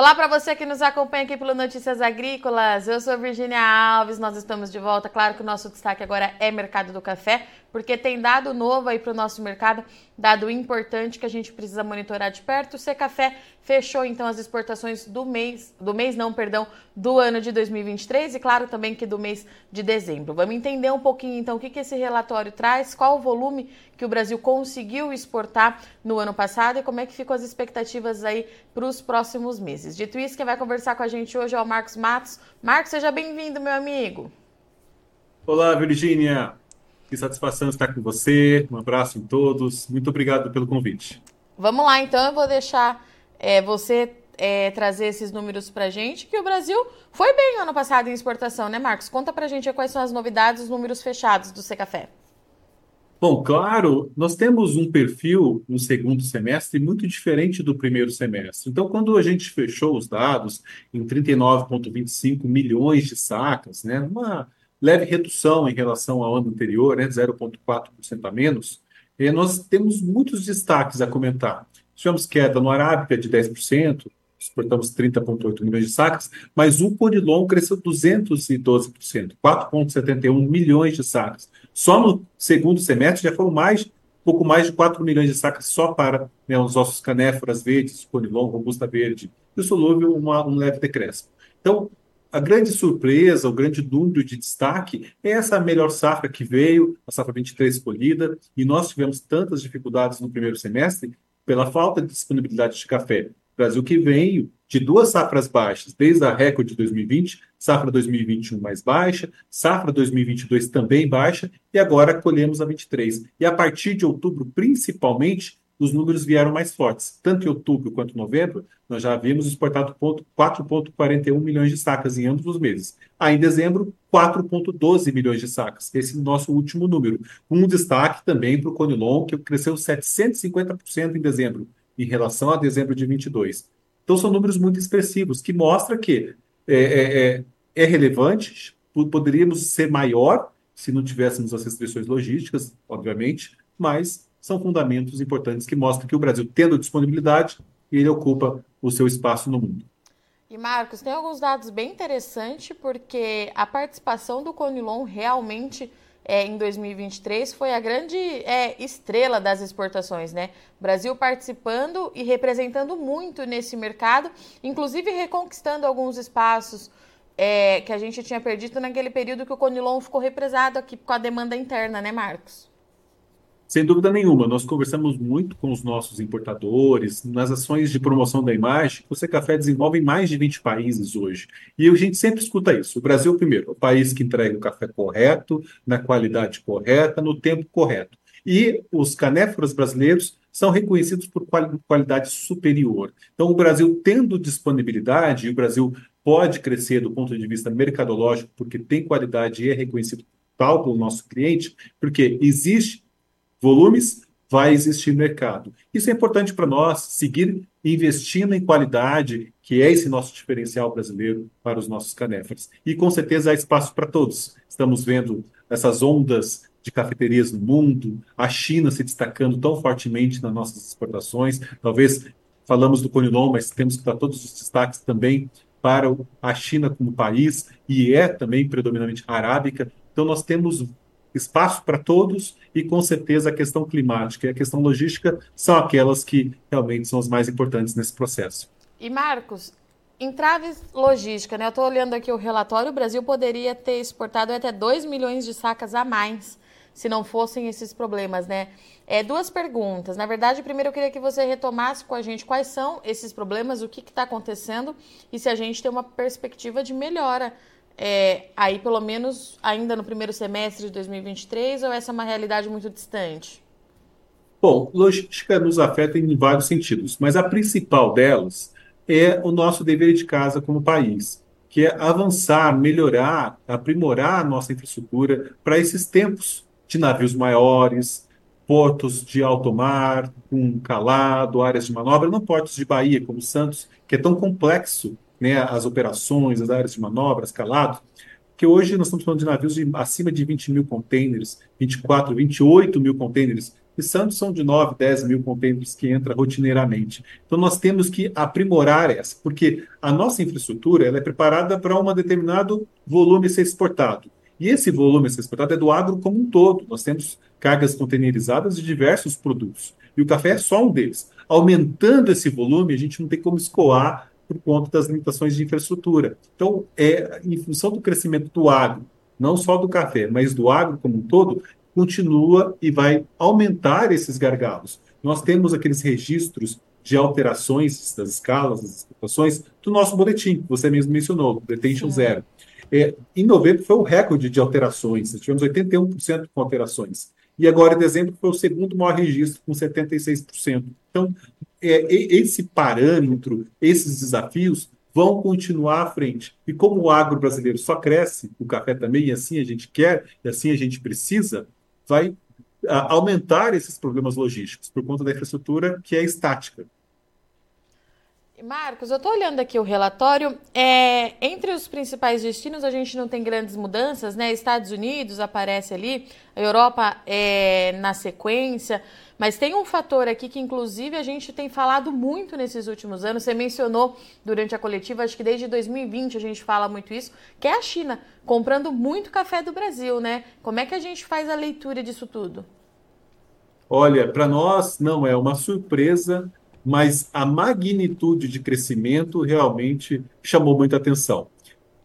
Olá para você que nos acompanha aqui pelo Notícias Agrícolas. Eu sou Virginia Alves, nós estamos de volta. Claro que o nosso destaque agora é mercado do café, porque tem dado novo aí para o nosso mercado, dado importante que a gente precisa monitorar de perto. O Secafé fechou então as exportações do mês, do mês não, perdão, do ano de 2023 e claro também que do mês de dezembro. Vamos entender um pouquinho então o que, que esse relatório traz, qual o volume que o Brasil conseguiu exportar no ano passado e como é que ficam as expectativas aí para os próximos meses. Dito isso, quem vai conversar com a gente hoje é o Marcos Matos. Marcos, seja bem-vindo, meu amigo. Olá, Virgínia. Que satisfação estar com você. Um abraço em todos. Muito obrigado pelo convite. Vamos lá, então eu vou deixar é, você é, trazer esses números para a gente, que o Brasil foi bem ano passado em exportação, né, Marcos? Conta para a gente quais são as novidades, os números fechados do Secafé. Bom, claro, nós temos um perfil no segundo semestre muito diferente do primeiro semestre. Então, quando a gente fechou os dados em 39,25 milhões de sacas, né, uma leve redução em relação ao ano anterior, né, 0,4% a menos, eh, nós temos muitos destaques a comentar. Tivemos queda no Arábica de 10%, exportamos 30,8 milhões de sacas, mas o Conilon cresceu 212%, 4,71 milhões de sacas. Só no segundo semestre já foram mais, pouco mais de 4 milhões de sacas só para né, os ossos canéforas verdes, Conilon, Robusta Verde, e o solúvel uma, um leve decréscimo. Então, a grande surpresa, o grande número de destaque é essa melhor safra que veio, a safra 23 escolhida, e nós tivemos tantas dificuldades no primeiro semestre pela falta de disponibilidade de café. Brasil que veio de duas safras baixas, desde a recorde de 2020, safra 2021 mais baixa, safra 2022 também baixa, e agora colhemos a 23. E a partir de outubro, principalmente, os números vieram mais fortes. Tanto em outubro quanto em novembro, nós já havíamos exportado 4,41 milhões de sacas em ambos os meses. Aí, em dezembro, 4,12 milhões de sacas. Esse é o nosso último número. Um destaque também para o Conilon, que cresceu 750% em dezembro em relação a dezembro de 22. Então são números muito expressivos, que mostra que é, é, é, é relevante, poderíamos ser maior se não tivéssemos as restrições logísticas, obviamente, mas são fundamentos importantes que mostram que o Brasil, tendo disponibilidade, ele ocupa o seu espaço no mundo. E Marcos, tem alguns dados bem interessantes, porque a participação do Conilon realmente é, em 2023 foi a grande é, estrela das exportações, né? Brasil participando e representando muito nesse mercado, inclusive reconquistando alguns espaços é, que a gente tinha perdido naquele período que o Conilon ficou represado aqui com a demanda interna, né, Marcos? Sem dúvida nenhuma, nós conversamos muito com os nossos importadores nas ações de promoção da imagem. Você Café desenvolve em mais de 20 países hoje. E a gente sempre escuta isso. O Brasil, primeiro, o país que entrega o café correto, na qualidade correta, no tempo correto. E os canéforos brasileiros são reconhecidos por qualidade superior. Então, o Brasil tendo disponibilidade, e o Brasil pode crescer do ponto de vista mercadológico, porque tem qualidade e é reconhecido tal pelo nosso cliente, porque existe volumes, vai existir mercado. Isso é importante para nós, seguir investindo em qualidade, que é esse nosso diferencial brasileiro para os nossos canéferas. E com certeza há espaço para todos. Estamos vendo essas ondas de cafeterias no mundo, a China se destacando tão fortemente nas nossas exportações. Talvez falamos do Conilon, mas temos que dar todos os destaques também para a China como país, e é também predominantemente arábica. Então, nós temos espaço para todos e, com certeza, a questão climática e a questão logística são aquelas que realmente são as mais importantes nesse processo. E, Marcos, entraves logística, né? Eu estou olhando aqui o relatório, o Brasil poderia ter exportado até 2 milhões de sacas a mais se não fossem esses problemas, né? É, duas perguntas. Na verdade, primeiro eu queria que você retomasse com a gente quais são esses problemas, o que está acontecendo e se a gente tem uma perspectiva de melhora é, aí pelo menos ainda no primeiro semestre de 2023 ou essa é uma realidade muito distante? Bom, logística nos afeta em vários sentidos, mas a principal delas é o nosso dever de casa como país, que é avançar, melhorar, aprimorar a nossa infraestrutura para esses tempos de navios maiores, portos de alto mar, com calado, áreas de manobra, não portos de Bahia como Santos, que é tão complexo né, as operações, as áreas de manobra, escalado, que hoje nós estamos falando de navios de acima de 20 mil containers, 24, 28 mil containers, e Santos são de 9, 10 mil contêineres que entra rotineiramente. Então nós temos que aprimorar essa, porque a nossa infraestrutura ela é preparada para um determinado volume ser exportado. E esse volume ser exportado é do agro como um todo. Nós temos cargas containerizadas de diversos produtos. E o café é só um deles. Aumentando esse volume, a gente não tem como escoar por conta das limitações de infraestrutura. Então, é em função do crescimento do agro, não só do café, mas do agro como um todo, continua e vai aumentar esses gargalos. Nós temos aqueles registros de alterações das escalas, das exportações, do nosso boletim, que você mesmo mencionou, Detention Zero. É, em novembro foi o recorde de alterações, tivemos 81% com alterações. E agora, em dezembro, foi o segundo maior registro, com 76%. Então, é, esse parâmetro, esses desafios vão continuar à frente. E como o agro brasileiro só cresce, o café também, e assim a gente quer, e assim a gente precisa, vai a, aumentar esses problemas logísticos por conta da infraestrutura que é estática. Marcos, eu estou olhando aqui o relatório. É, entre os principais destinos, a gente não tem grandes mudanças, né? Estados Unidos aparece ali, a Europa é na sequência, mas tem um fator aqui que, inclusive, a gente tem falado muito nesses últimos anos. Você mencionou durante a coletiva, acho que desde 2020 a gente fala muito isso, que é a China comprando muito café do Brasil, né? Como é que a gente faz a leitura disso tudo? Olha, para nós não é uma surpresa mas a magnitude de crescimento realmente chamou muita atenção.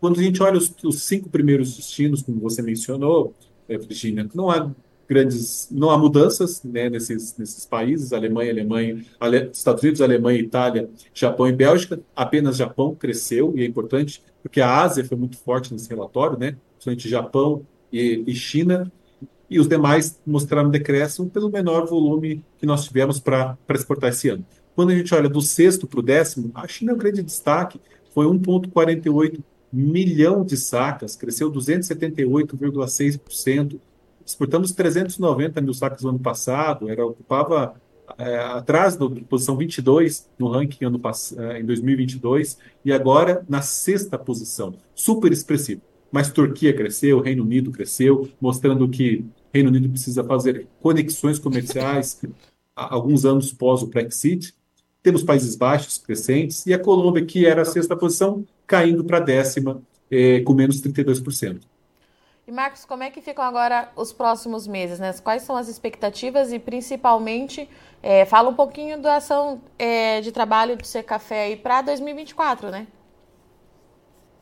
Quando a gente olha os, os cinco primeiros destinos, como você mencionou, é, Virginia, não há grandes, não há mudanças né, nesses, nesses países, Alemanha, Alemanha, Ale, Estados Unidos, Alemanha, Itália, Japão e Bélgica, apenas Japão cresceu, e é importante, porque a Ásia foi muito forte nesse relatório, né, principalmente Japão e, e China, e os demais mostraram decréscimo pelo menor volume que nós tivemos para exportar esse ano. Quando a gente olha do sexto para o décimo, a China é um grande destaque, foi 1,48 milhão de sacas, cresceu 278,6%. Exportamos 390 mil sacas no ano passado, era ocupava é, atrás da posição 22 no ranking ano, é, em 2022 e agora na sexta posição, super expressivo. Mas Turquia cresceu, Reino Unido cresceu, mostrando que Reino Unido precisa fazer conexões comerciais alguns anos pós o Brexit temos Países Baixos crescentes e a Colômbia, que era a sexta posição, caindo para a décima, eh, com menos 32%. E Marcos, como é que ficam agora os próximos meses? Né? Quais são as expectativas e, principalmente, é, fala um pouquinho da ação é, de trabalho do Ser Café aí para 2024, né?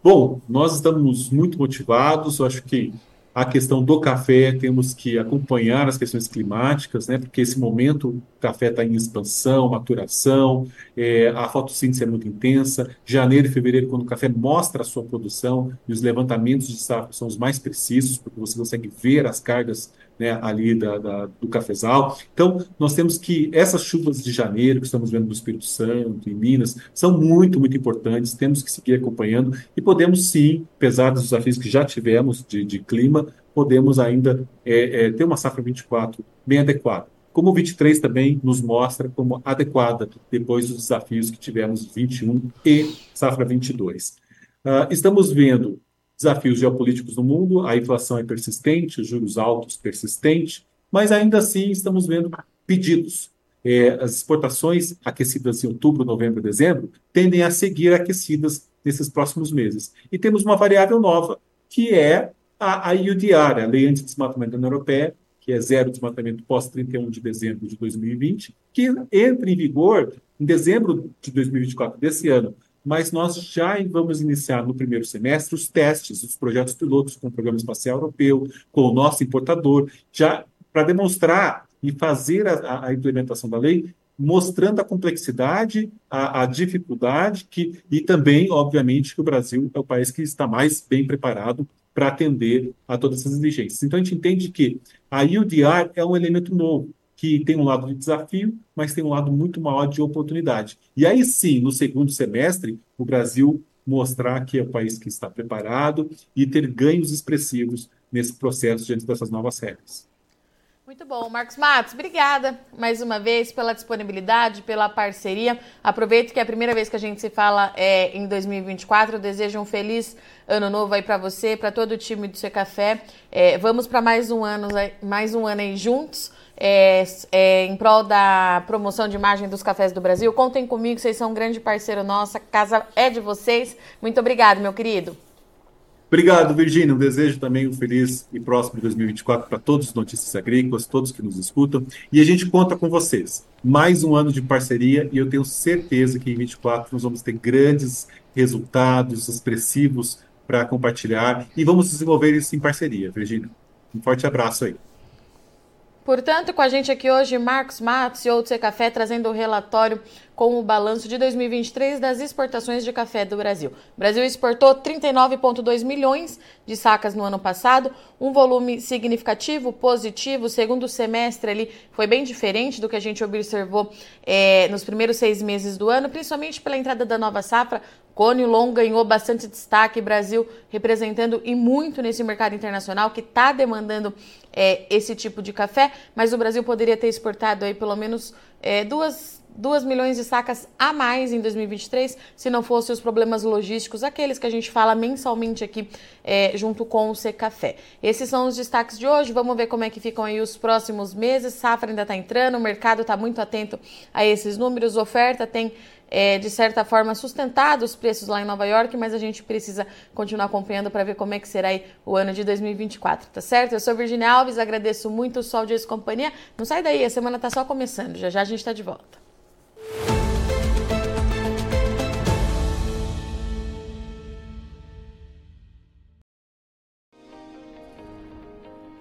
Bom, nós estamos muito motivados. Eu acho que a questão do café, temos que acompanhar as questões climáticas, né? Porque esse momento o café está em expansão, maturação, é, a fotossíntese é muito intensa. Janeiro e fevereiro, quando o café mostra a sua produção, e os levantamentos de safra são os mais precisos, porque você consegue ver as cargas né, ali da, da, do cafezal. Então, nós temos que essas chuvas de janeiro que estamos vendo no Espírito Santo, em Minas, são muito, muito importantes. Temos que seguir acompanhando e podemos sim, apesar dos desafios que já tivemos de, de clima, podemos ainda é, é, ter uma safra 24 bem adequada. Como o 23 também nos mostra como adequada depois dos desafios que tivemos 21 e safra 22. Uh, ah, estamos vendo desafios geopolíticos no mundo, a inflação é persistente, os juros altos persistentes, mas ainda assim estamos vendo pedidos. É, as exportações aquecidas em outubro, novembro dezembro tendem a seguir aquecidas nesses próximos meses. E temos uma variável nova, que é a, a IUDR, a Lei Anti-Desmatamento da União Europeia, que é zero desmatamento pós 31 de dezembro de 2020, que entra em vigor em dezembro de 2024 desse ano mas nós já vamos iniciar no primeiro semestre os testes, os projetos pilotos com o Programa Espacial Europeu, com o nosso importador, já para demonstrar e fazer a, a, implementação da lei, mostrando a complexidade, a, a, dificuldade que, e também, obviamente, que o Brasil é o país que está mais bem preparado para atender a todas essas exigências. Então, a gente entende que a UDR é um elemento novo, que tem um lado de desafio, mas tem um lado muito maior de oportunidade. E aí sim, no segundo semestre, o Brasil mostrar que é o país que está preparado e ter ganhos expressivos nesse processo diante dessas novas regras. Muito bom, Marcos Matos, obrigada mais uma vez pela disponibilidade, pela parceria. Aproveito que é a primeira vez que a gente se fala é, em 2024. Eu desejo um feliz ano novo aí para você, para todo o time do Seu Café. É, vamos para mais um ano, mais um ano aí juntos é, é, em prol da promoção de imagem dos cafés do Brasil. Contem comigo, vocês são um grande parceiro nosso, a casa é de vocês. Muito obrigado, meu querido. Obrigado, Virgínia. Desejo também um feliz e próximo 2024 para todos os notícias agrícolas, todos que nos escutam. E a gente conta com vocês. Mais um ano de parceria e eu tenho certeza que em 2024 nós vamos ter grandes resultados expressivos para compartilhar e vamos desenvolver isso em parceria, Virgínia. Um forte abraço aí. Portanto, com a gente aqui hoje, Marcos Matos e Outro Café, trazendo o relatório com o balanço de 2023 das exportações de café do Brasil. O Brasil exportou 39,2 milhões de sacas no ano passado, um volume significativo, positivo. O segundo semestre ali foi bem diferente do que a gente observou é, nos primeiros seis meses do ano, principalmente pela entrada da nova safra. Cone Long ganhou bastante destaque, Brasil representando e muito nesse mercado internacional que está demandando é, esse tipo de café, mas o Brasil poderia ter exportado aí pelo menos é, duas 2 milhões de sacas a mais em 2023, se não fossem os problemas logísticos, aqueles que a gente fala mensalmente aqui é, junto com o Secafé. Esses são os destaques de hoje. Vamos ver como é que ficam aí os próximos meses. Safra ainda está entrando, o mercado está muito atento a esses números. Oferta tem é, de certa forma, sustentado os preços lá em Nova York, mas a gente precisa continuar acompanhando para ver como é que será o ano de 2024, tá certo? Eu sou Virginia Alves, agradeço muito o Sol de Companhia. Não sai daí, a semana está só começando, já já a gente está de volta.